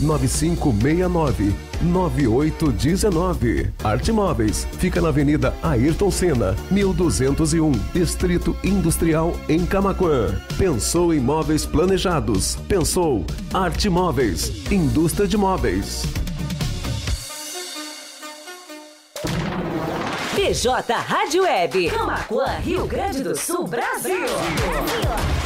9569 9819. Arte Móveis fica na Avenida Ayrton Senna, 1201, Distrito Industrial em Camaquã. Pensou em móveis planejados? Pensou Arte Móveis, indústria de móveis. PJ Rádio Web, Camaquã, Rio Grande do Sul, Brasil. Brasil.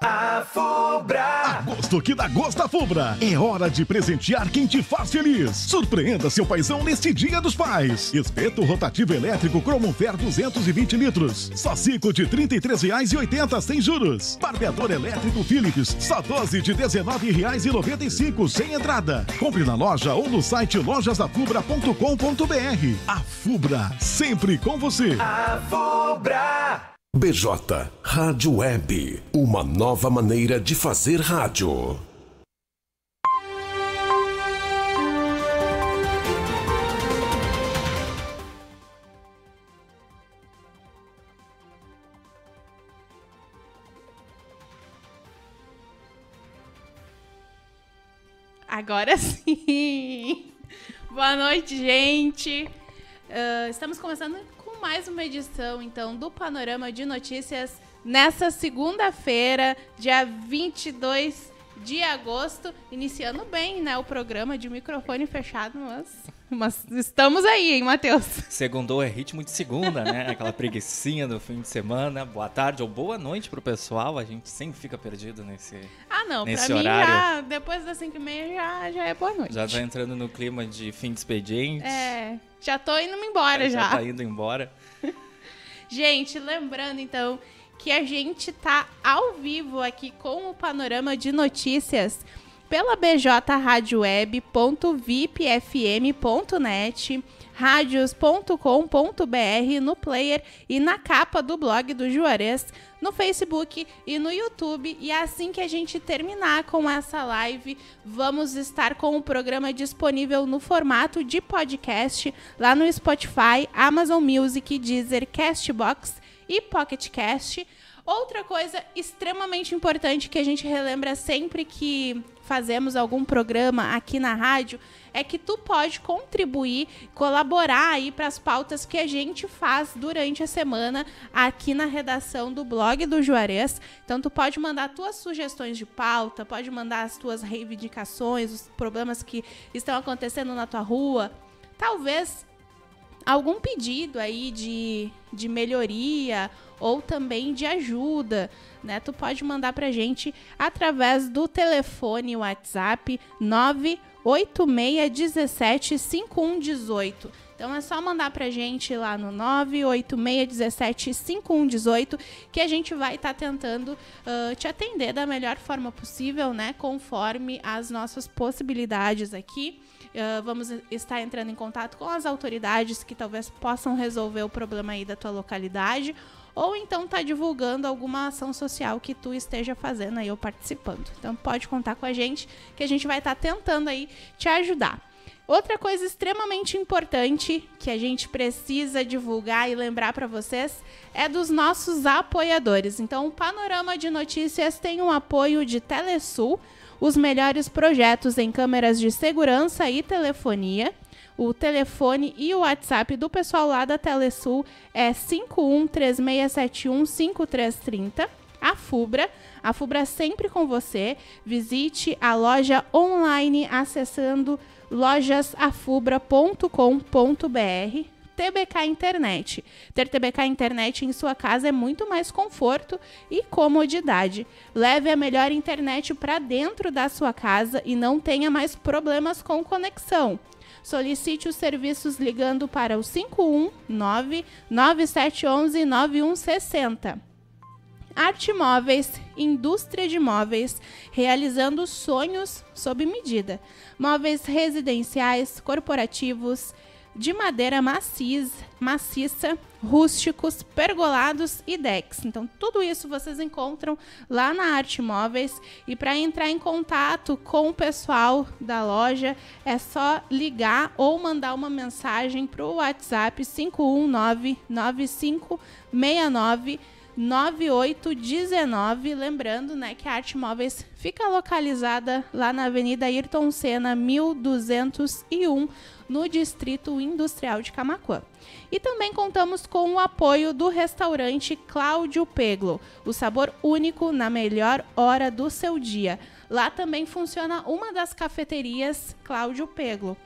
A Fubra. Agosto que dá gosto a Fubra. É hora de presentear quem te faz feliz. Surpreenda seu paizão neste Dia dos Pais. Espeto rotativo elétrico Cromonfer 220 litros. Só ciclo de R$ 33,80 sem juros. Barbeador elétrico Philips, só 12 de R$ 19,95 sem entrada. Compre na loja ou no site lojasafubra.com.br. A Fubra, sempre com você. A Fubra. BJ Rádio Web, uma nova maneira de fazer rádio. Agora sim! Boa noite, gente! Uh, estamos começando mais uma edição, então, do Panorama de Notícias nessa segunda-feira, dia 22 de agosto, iniciando bem, né, o programa de microfone fechado, mas, mas estamos aí, hein, Matheus? Segundou é ritmo de segunda, né? Aquela preguiçinha do fim de semana. Boa tarde ou boa noite pro pessoal. A gente sempre fica perdido nesse Ah, não, nesse pra horário. mim já, depois das 5 e meia já, já é boa noite. Já tá entrando no clima de fim de expediente. É, já tô indo embora já. Já tá indo embora. Gente, lembrando então que a gente tá ao vivo aqui com o panorama de notícias pela bjradioweb.vipfm.net, radios.com.br no player e na capa do blog do Juarez, no Facebook e no YouTube. E assim que a gente terminar com essa live, vamos estar com o programa disponível no formato de podcast lá no Spotify, Amazon Music, Deezer, Castbox e Pocket Cast. Outra coisa extremamente importante que a gente relembra sempre que fazemos algum programa aqui na rádio é que tu pode contribuir, colaborar aí para as pautas que a gente faz durante a semana aqui na redação do blog do Juarez. Então tu pode mandar tuas sugestões de pauta, pode mandar as tuas reivindicações, os problemas que estão acontecendo na tua rua. Talvez algum pedido aí de, de melhoria ou também de ajuda, né? Tu pode mandar pra gente através do telefone WhatsApp 986175118. Então é só mandar pra gente lá no 986175118 que a gente vai estar tá tentando uh, te atender da melhor forma possível, né? Conforme as nossas possibilidades aqui. Uh, vamos estar entrando em contato com as autoridades que talvez possam resolver o problema aí da tua localidade ou então tá divulgando alguma ação social que tu esteja fazendo aí ou participando. Então pode contar com a gente que a gente vai estar tá tentando aí te ajudar. Outra coisa extremamente importante que a gente precisa divulgar e lembrar para vocês é dos nossos apoiadores. Então, o Panorama de Notícias tem um apoio de Telesul, os melhores projetos em câmeras de segurança e telefonia. O telefone e o WhatsApp do pessoal lá da Telesul é 5136715330. A Fubra, a Fubra sempre com você. Visite a loja online acessando lojasafubra.com.br TBK Internet. Ter TBK Internet em sua casa é muito mais conforto e comodidade. Leve a melhor internet para dentro da sua casa e não tenha mais problemas com conexão. Solicite os serviços ligando para o 519 9711 9160. Arte Móveis, indústria de móveis, realizando sonhos sob medida. Móveis residenciais, corporativos, de madeira maciz, maciça, rústicos, pergolados e decks. Então, tudo isso vocês encontram lá na Arte Móveis. E para entrar em contato com o pessoal da loja, é só ligar ou mandar uma mensagem para o WhatsApp 519 9569 9819. Lembrando né, que a Arte Móveis fica localizada lá na Avenida Ayrton Senna, 1201 no Distrito Industrial de Camacuã. E também contamos com o apoio do restaurante Cláudio Peglo, o sabor único na melhor hora do seu dia. Lá também funciona uma das cafeterias Cláudio Peglo.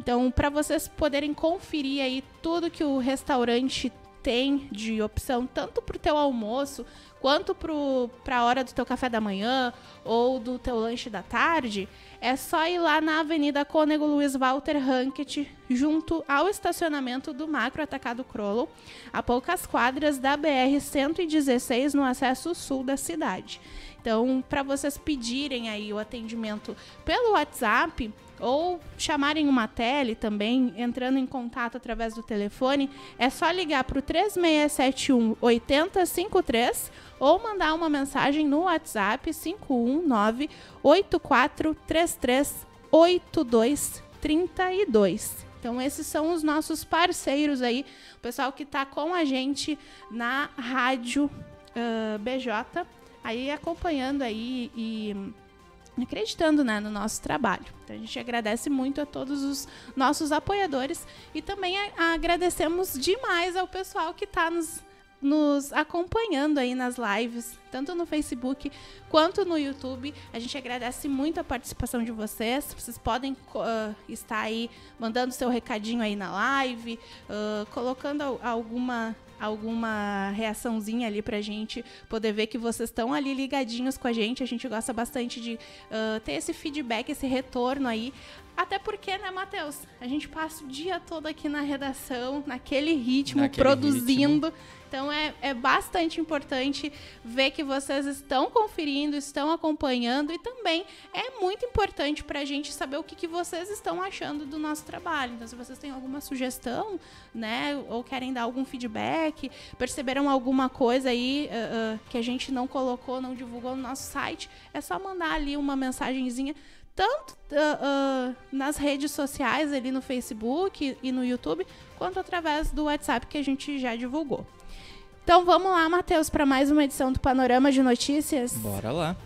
Então, para vocês poderem conferir aí tudo que o restaurante tem de opção, tanto para o teu almoço quanto para a hora do teu café da manhã ou do teu lanche da tarde, é só ir lá na Avenida Cônego Luiz Walter Rankett, junto ao estacionamento do Macro Atacado Crollo, a poucas quadras da BR-116 no acesso sul da cidade. Então, para vocês pedirem aí o atendimento pelo WhatsApp, ou chamarem uma tele também, entrando em contato através do telefone, é só ligar para o 3671 8053 ou mandar uma mensagem no WhatsApp 519 8433 8232. Então, esses são os nossos parceiros aí, o pessoal que está com a gente na rádio uh, BJ, aí acompanhando aí e acreditando né, no nosso trabalho. Então a gente agradece muito a todos os nossos apoiadores e também agradecemos demais ao pessoal que está nos, nos acompanhando aí nas lives, tanto no Facebook quanto no YouTube. A gente agradece muito a participação de vocês. Vocês podem uh, estar aí mandando seu recadinho aí na live, uh, colocando alguma alguma reaçãozinha ali pra gente poder ver que vocês estão ali ligadinhos com a gente. A gente gosta bastante de uh, ter esse feedback, esse retorno aí. Até porque, né, Matheus? A gente passa o dia todo aqui na redação, naquele ritmo, naquele produzindo. Ritmo. Então é, é bastante importante ver que vocês estão conferindo, estão acompanhando e também é muito importante para a gente saber o que, que vocês estão achando do nosso trabalho. Então, se vocês têm alguma sugestão, né, ou querem dar algum feedback, perceberam alguma coisa aí uh, uh, que a gente não colocou, não divulgou no nosso site, é só mandar ali uma mensagenzinha tanto uh, uh, nas redes sociais, ali no Facebook e no YouTube, quanto através do WhatsApp que a gente já divulgou. Então vamos lá, Matheus, para mais uma edição do Panorama de Notícias. Bora lá.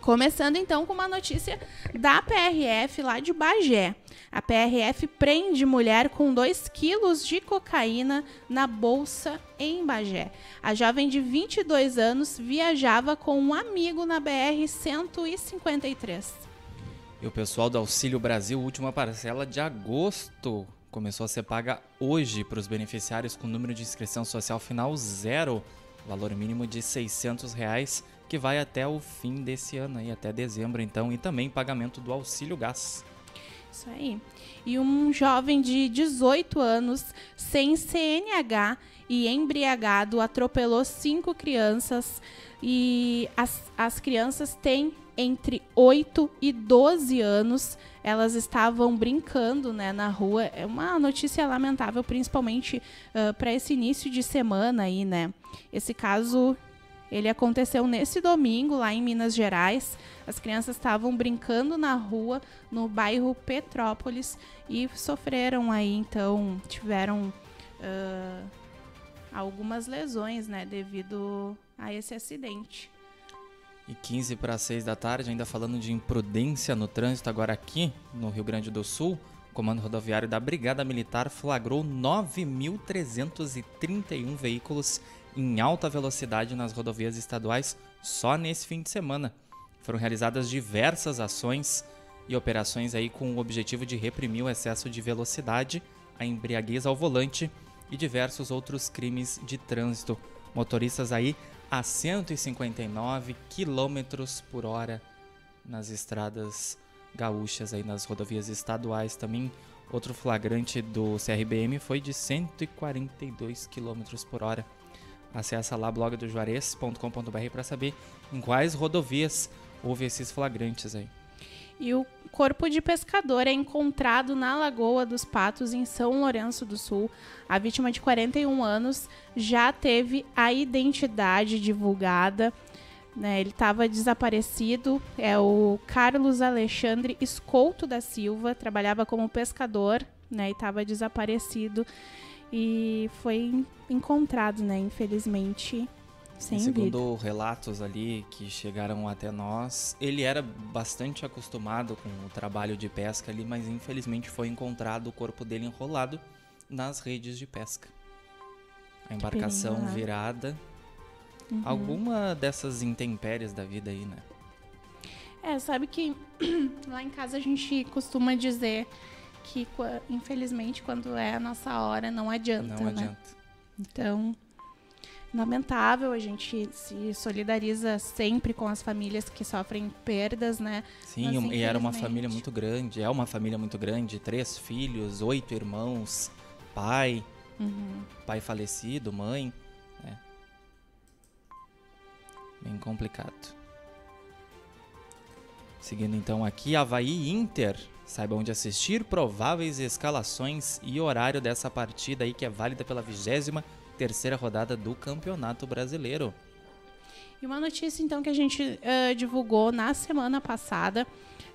Começando então com uma notícia da PRF lá de Bagé. A PRF prende mulher com 2 quilos de cocaína na bolsa em Bagé. A jovem de 22 anos viajava com um amigo na BR-153. E o pessoal do Auxílio Brasil, última parcela de agosto, começou a ser paga hoje para os beneficiários com número de inscrição social final zero, valor mínimo de 600 reais, que vai até o fim desse ano, aí, até dezembro então, e também pagamento do auxílio gás. Isso aí. E um jovem de 18 anos, sem CNH e embriagado, atropelou cinco crianças. E as, as crianças têm entre 8 e 12 anos. Elas estavam brincando né, na rua. É uma notícia lamentável, principalmente uh, para esse início de semana aí, né? Esse caso ele aconteceu nesse domingo lá em Minas Gerais. As crianças estavam brincando na rua no bairro Petrópolis e sofreram aí, então tiveram uh, algumas lesões, né, devido a esse acidente. E 15 para 6 da tarde, ainda falando de imprudência no trânsito, agora aqui no Rio Grande do Sul, o Comando Rodoviário da Brigada Militar flagrou 9.331 veículos em alta velocidade nas rodovias estaduais só nesse fim de semana. Foram realizadas diversas ações e operações aí com o objetivo de reprimir o excesso de velocidade, a embriaguez ao volante e diversos outros crimes de trânsito. Motoristas aí a 159 km por hora nas estradas gaúchas aí nas rodovias estaduais também. Outro flagrante do CRBM foi de 142 km por hora. Acesse lá blogdojuarez.com.br para saber em quais rodovias houve esses flagrantes aí. E o corpo de pescador é encontrado na Lagoa dos Patos, em São Lourenço do Sul. A vítima de 41 anos já teve a identidade divulgada. Né, ele estava desaparecido. É o Carlos Alexandre Escolto da Silva, trabalhava como pescador né, e estava desaparecido. E foi encontrado, né, infelizmente, sem segundo vida. relatos ali que chegaram até nós, ele era bastante acostumado com o trabalho de pesca ali, mas infelizmente foi encontrado o corpo dele enrolado nas redes de pesca. A embarcação perigo, né? virada. Uhum. Alguma dessas intempéries da vida aí, né? É, sabe que lá em casa a gente costuma dizer que, infelizmente, quando é a nossa hora, não adianta. Não né? adianta. Então, lamentável, a gente se solidariza sempre com as famílias que sofrem perdas, né? Sim, Mas, e era uma família muito grande, é uma família muito grande, três filhos, oito irmãos, pai, uhum. pai falecido, mãe, né? Bem complicado. Seguindo então aqui, Havaí Inter. Saiba onde assistir, prováveis escalações e horário dessa partida aí que é válida pela vigésima terceira rodada do Campeonato Brasileiro. E uma notícia, então, que a gente uh, divulgou na semana passada,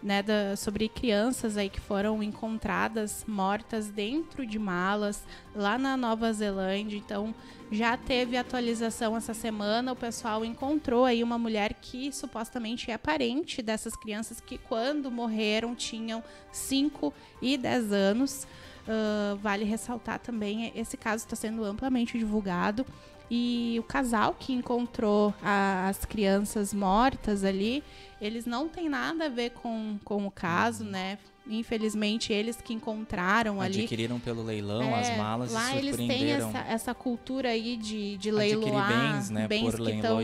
né, da, sobre crianças aí que foram encontradas mortas dentro de malas lá na Nova Zelândia. Então, já teve atualização essa semana. O pessoal encontrou aí uma mulher que supostamente é parente dessas crianças que, quando morreram, tinham 5 e 10 anos. Uh, vale ressaltar também, esse caso está sendo amplamente divulgado. E o casal que encontrou a, as crianças mortas ali, eles não têm nada a ver com, com o caso, uhum. né? Infelizmente, eles que encontraram ali. Adquiriram pelo leilão é, as malas lá e eles têm essa, essa cultura aí de, de leiloar bens, né, bens que estão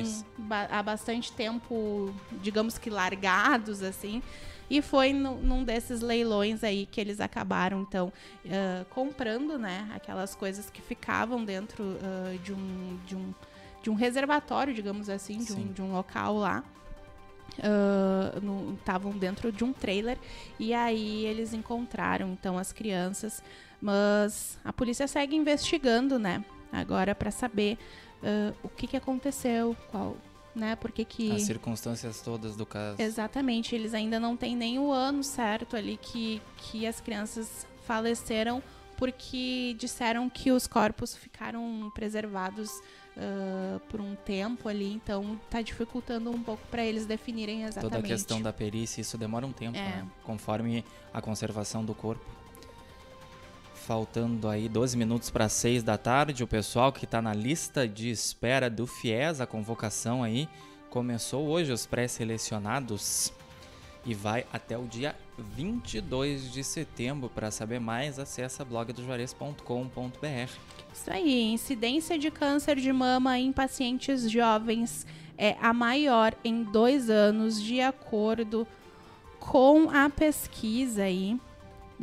há bastante tempo, digamos que largados, assim. E foi no, num desses leilões aí que eles acabaram, então, uh, comprando, né, aquelas coisas que ficavam dentro uh, de, um, de, um, de um reservatório, digamos assim, de um, de um local lá. Estavam uh, dentro de um trailer e aí eles encontraram então as crianças, mas a polícia segue investigando, né? Agora para saber uh, o que, que aconteceu, qual né? Porque que as circunstâncias todas do caso. Exatamente, eles ainda não têm nem o ano certo ali que que as crianças faleceram porque disseram que os corpos ficaram preservados uh, por um tempo ali, então está dificultando um pouco para eles definirem exatamente. Toda a questão da perícia, isso demora um tempo, é. né? conforme a conservação do corpo. Faltando aí 12 minutos para 6 da tarde, o pessoal que está na lista de espera do FIES, a convocação aí, começou hoje os pré-selecionados e vai até o dia 22 de setembro. Para saber mais, acessa blogdojuarez.com.br. Isso aí, incidência de câncer de mama em pacientes jovens é a maior em dois anos, de acordo com a pesquisa aí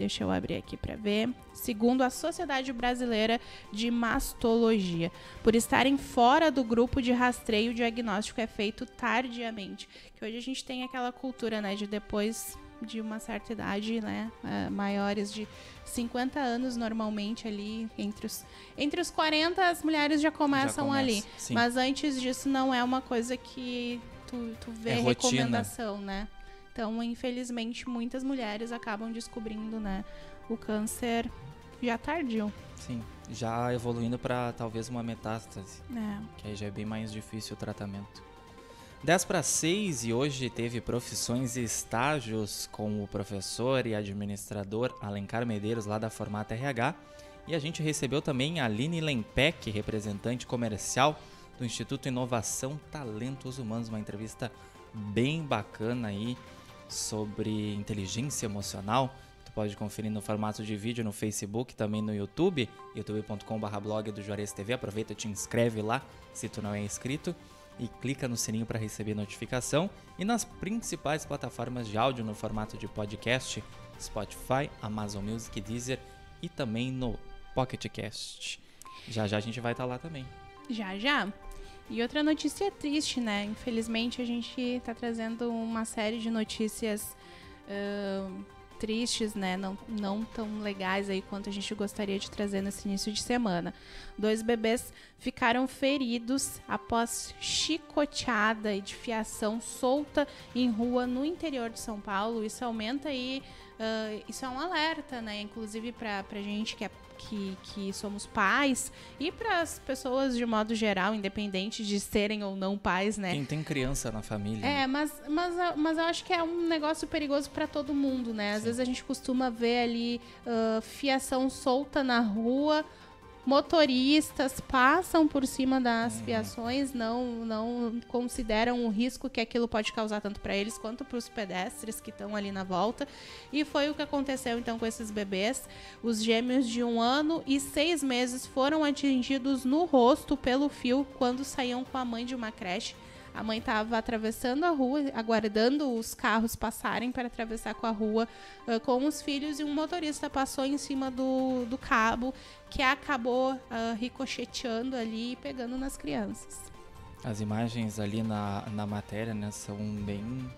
Deixa eu abrir aqui para ver. Segundo a Sociedade Brasileira de Mastologia, por estarem fora do grupo de rastreio, o diagnóstico é feito tardiamente. Que hoje a gente tem aquela cultura, né, de depois de uma certa idade, né, uh, maiores de 50 anos normalmente ali entre os entre os 40 as mulheres já começam já ali, sim. mas antes disso não é uma coisa que tu, tu vê é recomendação, rotina. né? Então, infelizmente, muitas mulheres acabam descobrindo, né, o câncer já tardio. Sim, já evoluindo para talvez uma metástase. É. Que aí já é bem mais difícil o tratamento. 10 para 6 e hoje teve profissões e estágios com o professor e administrador Alencar Medeiros lá da Formata RH. E a gente recebeu também a Aline Lempec, representante comercial do Instituto Inovação Talentos Humanos, uma entrevista bem bacana aí sobre inteligência emocional. Tu pode conferir no formato de vídeo no Facebook, também no YouTube, youtube.com.br blog do Juarez TV. Aproveita e te inscreve lá, se tu não é inscrito, e clica no sininho para receber notificação. E nas principais plataformas de áudio no formato de podcast, Spotify, Amazon Music, Deezer e também no Pocket Cast. Já já a gente vai estar lá também. Já, já. E outra notícia triste, né? Infelizmente a gente está trazendo uma série de notícias uh, tristes, né? Não, não tão legais aí quanto a gente gostaria de trazer nesse início de semana. Dois bebês ficaram feridos após chicoteada e de fiação solta em rua no interior de São Paulo. Isso aumenta aí. Uh, isso é um alerta, né? Inclusive para a gente que é que, que somos pais e para as pessoas de modo geral, independente de serem ou não pais, né? Quem tem criança na família. É, mas, mas, mas eu acho que é um negócio perigoso para todo mundo, né? Às Sim. vezes a gente costuma ver ali uh, fiação solta na rua motoristas passam por cima das uhum. fiações, não, não consideram o risco que aquilo pode causar tanto para eles quanto para os pedestres que estão ali na volta. E foi o que aconteceu então com esses bebês. Os gêmeos de um ano e seis meses foram atingidos no rosto pelo fio quando saíam com a mãe de uma creche. A mãe estava atravessando a rua, aguardando os carros passarem para atravessar com a rua uh, com os filhos e um motorista passou em cima do, do cabo que acabou uh, ricocheteando ali e pegando nas crianças. As imagens ali na, na matéria né, são bem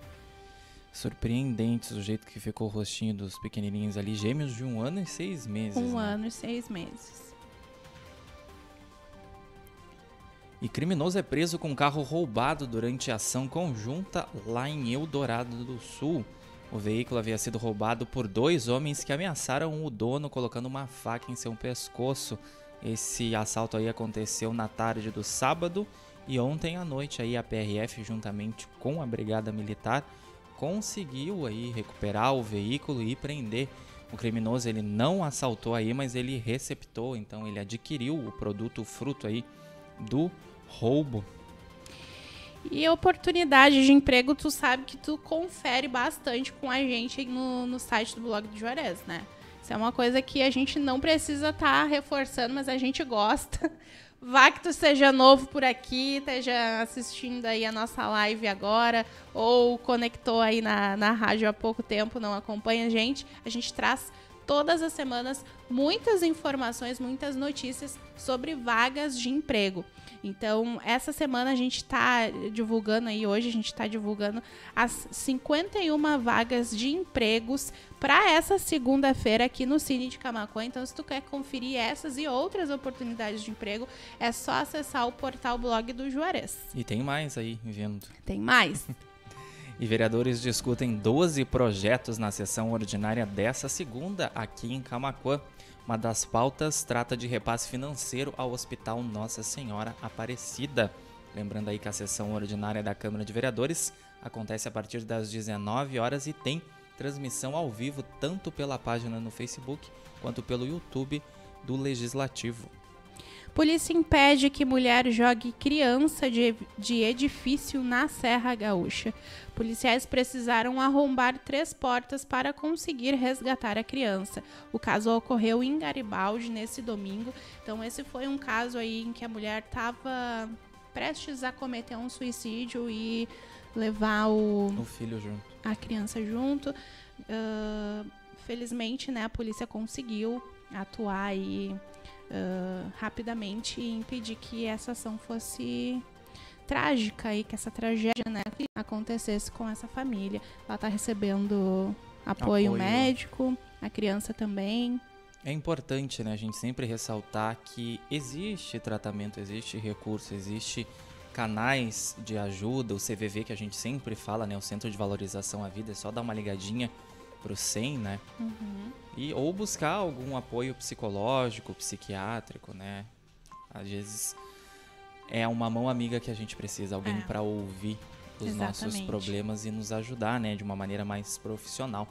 surpreendentes o jeito que ficou o rostinho dos pequenininhos ali, gêmeos de um ano e seis meses. Um né? ano e seis meses. E criminoso é preso com carro roubado durante ação conjunta lá em Eldorado do Sul. O veículo havia sido roubado por dois homens que ameaçaram o dono colocando uma faca em seu pescoço. Esse assalto aí aconteceu na tarde do sábado e ontem à noite aí a PRF juntamente com a Brigada Militar conseguiu aí recuperar o veículo e prender o criminoso. Ele não assaltou aí, mas ele receptou, então ele adquiriu o produto fruto aí do roubo. E oportunidade de emprego, tu sabe que tu confere bastante com a gente no, no site do blog do Juarez, né? Isso é uma coisa que a gente não precisa estar tá reforçando, mas a gente gosta. Vá que tu seja novo por aqui, esteja assistindo aí a nossa live agora, ou conectou aí na, na rádio há pouco tempo, não acompanha a gente. A gente traz todas as semanas muitas informações, muitas notícias sobre vagas de emprego. Então, essa semana a gente está divulgando aí, hoje a gente está divulgando as 51 vagas de empregos para essa segunda-feira aqui no Cine de Camacuã. Então, se tu quer conferir essas e outras oportunidades de emprego, é só acessar o portal blog do Juarez. E tem mais aí vindo. Tem mais. e vereadores discutem 12 projetos na sessão ordinária dessa segunda aqui em Camacuã. Uma das pautas trata de repasse financeiro ao Hospital Nossa Senhora Aparecida. Lembrando aí que a sessão ordinária da Câmara de Vereadores acontece a partir das 19 horas e tem transmissão ao vivo tanto pela página no Facebook quanto pelo YouTube do Legislativo. Polícia impede que mulher jogue criança de, de edifício na Serra Gaúcha. Policiais precisaram arrombar três portas para conseguir resgatar a criança. O caso ocorreu em Garibaldi nesse domingo. Então esse foi um caso aí em que a mulher estava prestes a cometer um suicídio e levar o, o filho junto, a criança junto. Uh, felizmente, né, a polícia conseguiu atuar e uh, rapidamente e impedir que essa ação fosse trágica e que essa tragédia né, acontecesse com essa família. Ela está recebendo apoio, apoio médico, a criança também. É importante, né, a gente sempre ressaltar que existe tratamento, existe recurso, existe canais de ajuda, o CVV que a gente sempre fala, né, o Centro de Valorização à Vida, é só dar uma ligadinha pro 100, né? Uhum. E, ou buscar algum apoio psicológico, psiquiátrico, né? Às vezes é uma mão amiga que a gente precisa, alguém é. para ouvir os Exatamente. nossos problemas e nos ajudar, né, de uma maneira mais profissional.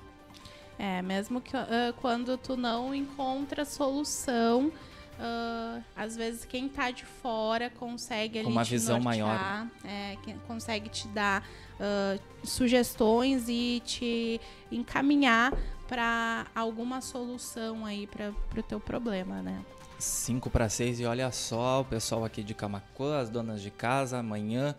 É, mesmo que uh, quando tu não encontra solução, uh, às vezes quem tá de fora consegue ali Com uma te visão nortear, é, que consegue te dar uh, sugestões e te encaminhar para alguma solução aí para o teu problema, né? 5 para 6 e olha só, o pessoal aqui de Camacuã, as donas de casa, amanhã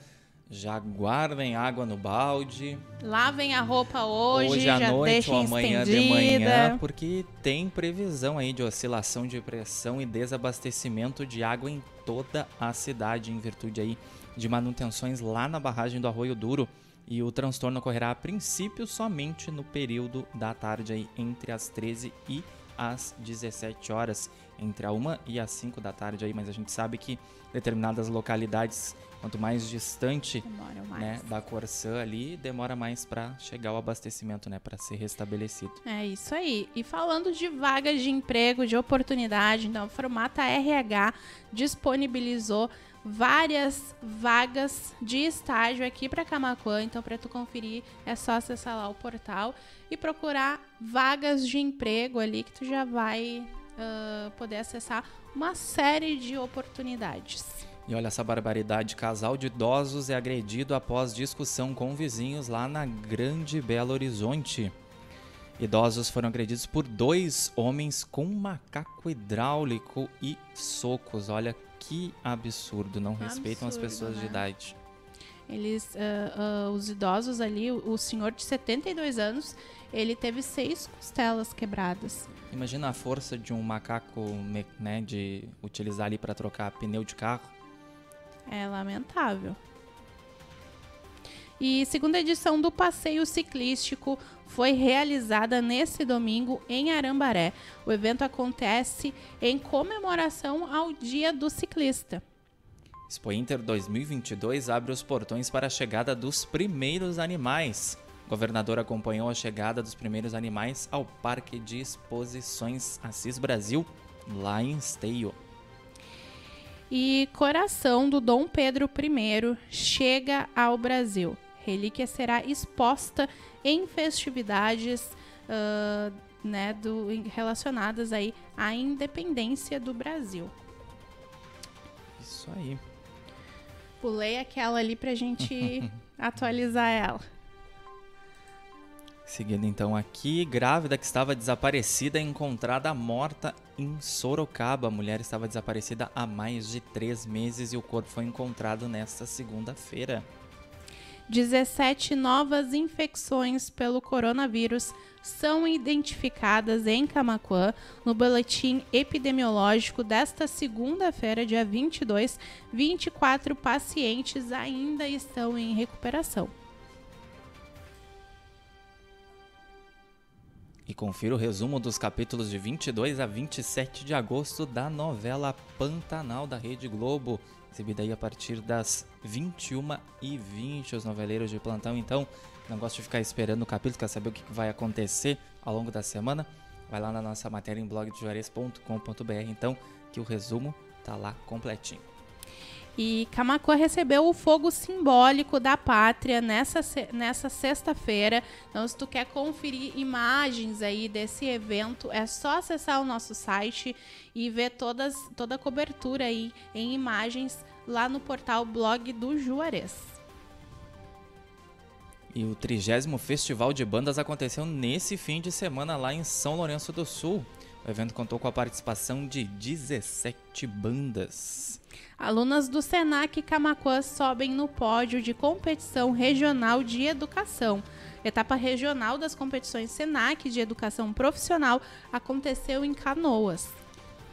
já guardem água no balde. Lavem a roupa hoje, hoje à já noite ou amanhã estendida. de manhã, porque tem previsão aí de oscilação de pressão e desabastecimento de água em toda a cidade, em virtude aí de manutenções lá na barragem do Arroio Duro. E o transtorno ocorrerá a princípio somente no período da tarde aí, entre as 13 e às 17 horas, entre a 1 e as 5 da tarde aí, mas a gente sabe que determinadas localidades, quanto mais distante Demoram mais. né, da Corsã ali, demora mais para chegar o abastecimento, né, para ser restabelecido. É isso aí. E falando de vagas de emprego, de oportunidade, então a Formata RH disponibilizou várias vagas de estágio aqui para Camacuã. Então, para tu conferir, é só acessar lá o portal e procurar vagas de emprego ali que tu já vai ah, poder acessar uma série de oportunidades. E olha essa barbaridade, casal de idosos é agredido após discussão com vizinhos lá na Grande Belo Horizonte. Idosos foram agredidos por dois homens com macaco hidráulico e socos. Olha que absurdo, não respeitam as Absurdo, pessoas de né? idade. Eles, ah, ah, os idosos ali, o senhor de 72 anos, ele teve seis costelas quebradas. Imagina a força de um macaco, né, de utilizar ali para trocar pneu de carro. É lamentável. E segunda edição do passeio ciclístico foi realizada nesse domingo em Arambaré. O evento acontece em comemoração ao Dia do Ciclista. Expo Inter 2022 abre os portões para a chegada dos primeiros animais. O governador acompanhou a chegada dos primeiros animais ao Parque de Exposições Assis Brasil, lá em Esteio. E coração do Dom Pedro I chega ao Brasil. Relíquia será exposta em festividades ah, né, do- relacionadas aí à independência do Brasil. Isso aí. Pulei aquela ali pra gente atualizar ela. Seguindo então aqui, grávida que estava desaparecida é encontrada morta em Sorocaba. A mulher estava desaparecida há mais de três meses e o corpo foi encontrado nesta segunda-feira. 17 novas infecções pelo coronavírus são identificadas em Camaquã no boletim epidemiológico desta segunda-feira, dia 22. 24 pacientes ainda estão em recuperação. E confira o resumo dos capítulos de 22 a 27 de agosto da novela Pantanal da Rede Globo, exibida aí a partir das 21h20. Os noveleiros de plantão, então, não gosta de ficar esperando o capítulo, quer saber o que vai acontecer ao longo da semana? Vai lá na nossa matéria em blogdejuarez.com.br, então, que o resumo tá lá completinho. E Camacuã recebeu o fogo simbólico da pátria nessa, nessa sexta-feira. Então, se tu quer conferir imagens aí desse evento, é só acessar o nosso site e ver todas, toda a cobertura aí em imagens lá no portal blog do Juarez. E o 30 Festival de Bandas aconteceu nesse fim de semana lá em São Lourenço do Sul. O evento contou com a participação de 17 bandas. Alunas do Senac Camacuã sobem no pódio de competição regional de educação. Etapa regional das competições Senac de educação profissional aconteceu em Canoas.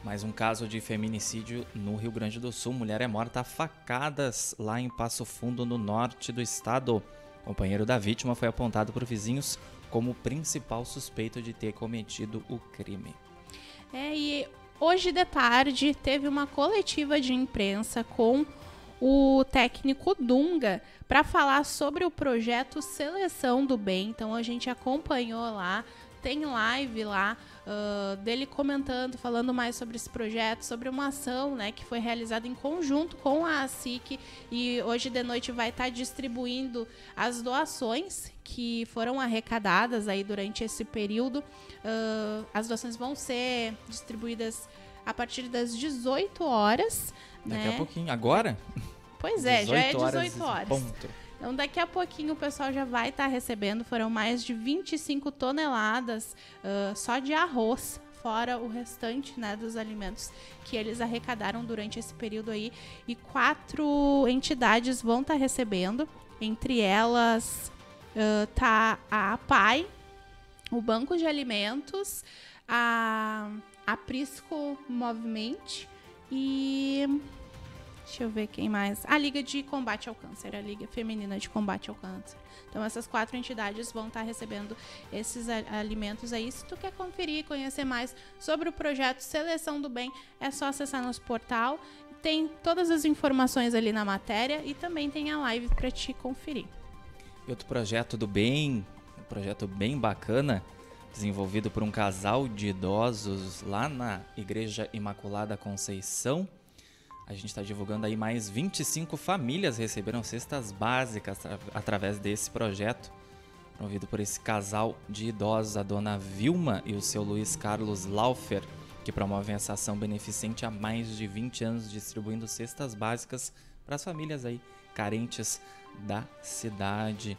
Mais um caso de feminicídio no Rio Grande do Sul. Mulher é morta a facadas lá em Passo Fundo, no norte do estado. O companheiro da vítima foi apontado por vizinhos como o principal suspeito de ter cometido o crime. É, e hoje de tarde teve uma coletiva de imprensa com o técnico Dunga para falar sobre o projeto Seleção do Bem. Então a gente acompanhou lá, tem live lá dele comentando, falando mais sobre esse projeto, sobre uma ação né, que foi realizada em conjunto com a ASIC e hoje de noite vai estar distribuindo as doações que foram arrecadadas aí durante esse período. Ah, as doações vão ser distribuídas a partir das 18 horas. Daqui né? a pouquinho. Agora? Pois é, já é 18 18 horas. Ponto. Então, daqui a pouquinho o pessoal já vai estar recebendo. Foram mais de 25 toneladas ah, só de arroz, fora o restante né, dos alimentos que eles arrecadaram durante esse período aí. E quatro entidades vão estar recebendo. Entre elas ah, tá a APAI, o Banco de Alimentos, a, a Prisco Movimento e Deixa eu ver quem mais. A Liga de Combate ao Câncer, a Liga Feminina de Combate ao Câncer. Então essas quatro entidades vão estar recebendo esses alimentos aí. Se tu quer conferir e conhecer mais sobre o projeto Seleção do Bem, é só acessar nosso portal. Tem todas as informações ali na matéria e também tem a live para te conferir. E outro projeto do bem, um projeto bem bacana, desenvolvido por um casal de idosos lá na Igreja Imaculada Conceição. A gente está divulgando aí mais 25 famílias receberam cestas básicas atra- através desse projeto, promovido por esse casal de idosos, a dona Vilma e o seu Luiz Carlos Laufer, que promovem essa ação beneficente há mais de 20 anos, distribuindo cestas básicas para as famílias aí carentes da cidade.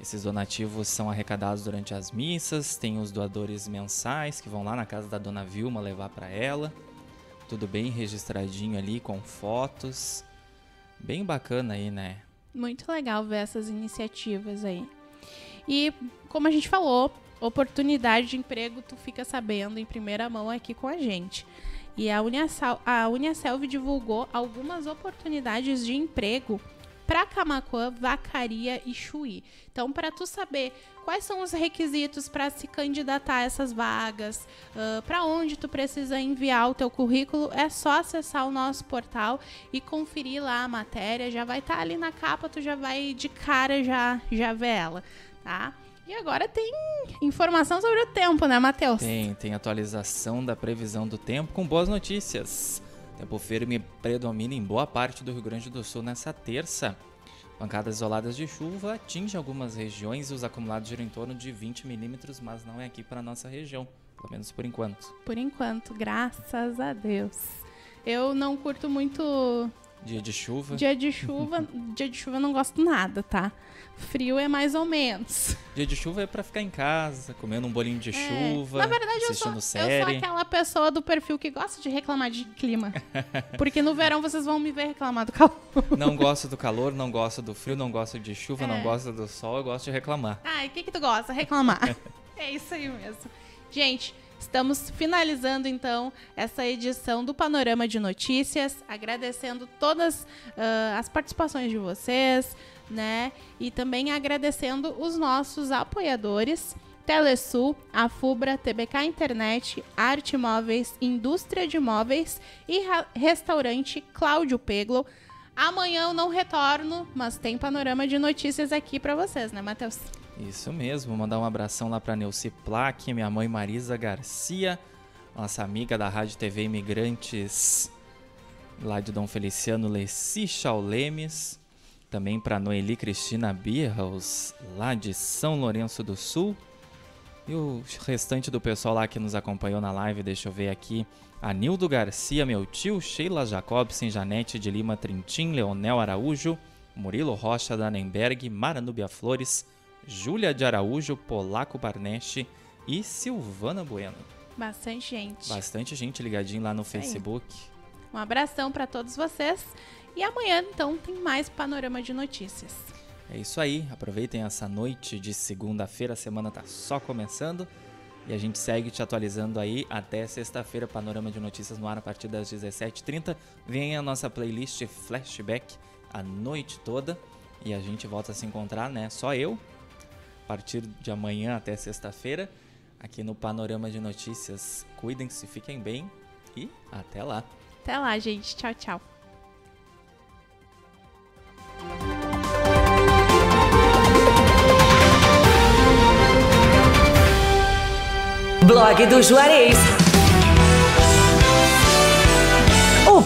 Esses donativos são arrecadados durante as missas, tem os doadores mensais que vão lá na casa da dona Vilma levar para ela. Tudo bem registradinho ali com fotos. Bem bacana aí, né? Muito legal ver essas iniciativas aí. E como a gente falou, oportunidade de emprego tu fica sabendo em primeira mão aqui com a gente. E a Uniaselv divulgou algumas oportunidades de emprego para Camacuã, Vacaria e Chuí. Então, para tu saber quais são os requisitos para se candidatar a essas vagas, para onde tu precisa enviar o teu currículo, é só acessar o nosso portal e conferir lá a matéria. Já vai estar ali na capa, tu já vai de cara já já ver ela, tá? E agora tem informação sobre o tempo, né, Matheus? Tem, tem atualização da previsão do tempo com boas notícias. Tempo firme predomina em boa parte do Rio Grande do Sul nessa terça. Pancadas isoladas de chuva atingem algumas regiões e os acumulados giram em torno de 20 milímetros, mas não é aqui para nossa região, pelo menos por enquanto. Por enquanto, graças a Deus. Eu não curto muito Dia de chuva. dia de chuva. dia de chuva eu não gosto nada, tá? Frio é mais ou menos. Dia de chuva é pra ficar em casa, comendo um bolinho de É. chuva, Na verdade, eu sou, assistindo eu série. sou aquela pessoa do perfil que gosta de reclamar de clima. Porque no verão vocês vão me ver reclamar do calor. Não gosto do calor, não gosto do frio, não gosto de chuva, É. não gosto do sol, eu gosto de reclamar. Ai, o que que tu gosta? Reclamar. é isso aí mesmo. Gente, estamos finalizando então essa edição do Panorama de Notícias, agradecendo todas ah, as participações de vocês, né? E também agradecendo os nossos apoiadores. Telesul, Afubra, TBK Internet, Arte Móveis, Indústria de Móveis e ra- Restaurante Cláudio Peglo. Amanhã eu não retorno, mas tem panorama de notícias aqui pra vocês, né, Matheus? Isso mesmo, mandar um abração lá pra Neuci Plaque, minha mãe Marisa Garcia, nossa amiga da Rádio TV Imigrantes, lá de Dom Feliciano Leci Chaulemes, também pra Noeli Cristina Bierhaus, lá de São Lourenço do Sul, e o restante do pessoal lá que nos acompanhou na live, deixa eu ver aqui. Anildo Garcia, meu tio, Sheila Jacobsen, Janete de Lima Trintim, Leonel Araújo, Murilo Rocha Danenberg, Maranúbia Flores, Júlia de Araújo, Polaco Barneste e Silvana Bueno. Bastante gente. Bastante gente ligadinho lá no. Facebook. Um abração pra todos vocês. E amanhã, então, tem mais panorama de notícias. É isso aí, aproveitem essa noite de segunda-feira, a semana tá só começando. E a gente segue te atualizando aí até sexta-feira, panorama de notícias no ar a partir das 17h30. Vem a nossa playlist Flashback a noite toda. E a gente volta a se encontrar, né? Só eu, partir de amanhã até sexta-feira, aqui no Panorama de Notícias. Cuidem-se, fiquem bem e até lá. Até lá, gente. Tchau, tchau. Blog do Juarez.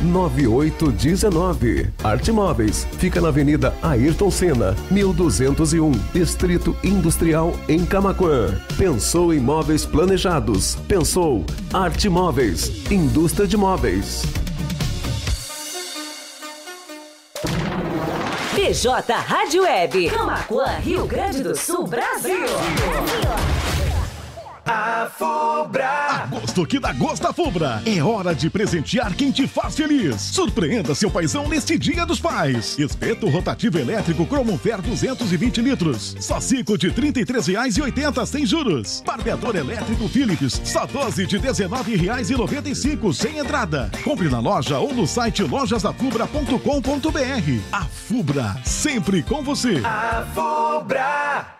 9819. Arte Móveis fica na Avenida Ayrton Senna, 1201, Distrito Industrial em Camaquã. Pensou em móveis planejados. Pensou Arte Móveis, indústria de móveis. PJ Rádio Web, Camaquã, Rio Grande do Sul, Brasil. Brasil. A Fubra. Agosto que dá gosto a Fubra. É hora de presentear quem te faz feliz. Surpreenda seu paizão neste Dia dos Pais. Espeto rotativo elétrico Cromonfer 220 litros. Só 5 de R$ 33,80 sem juros. Barbeador elétrico Philips. Só 12 de R$ 19,95 sem entrada. Compre na loja ou no site lojasafubra.com.br. A Fubra, sempre com você. A Fubra.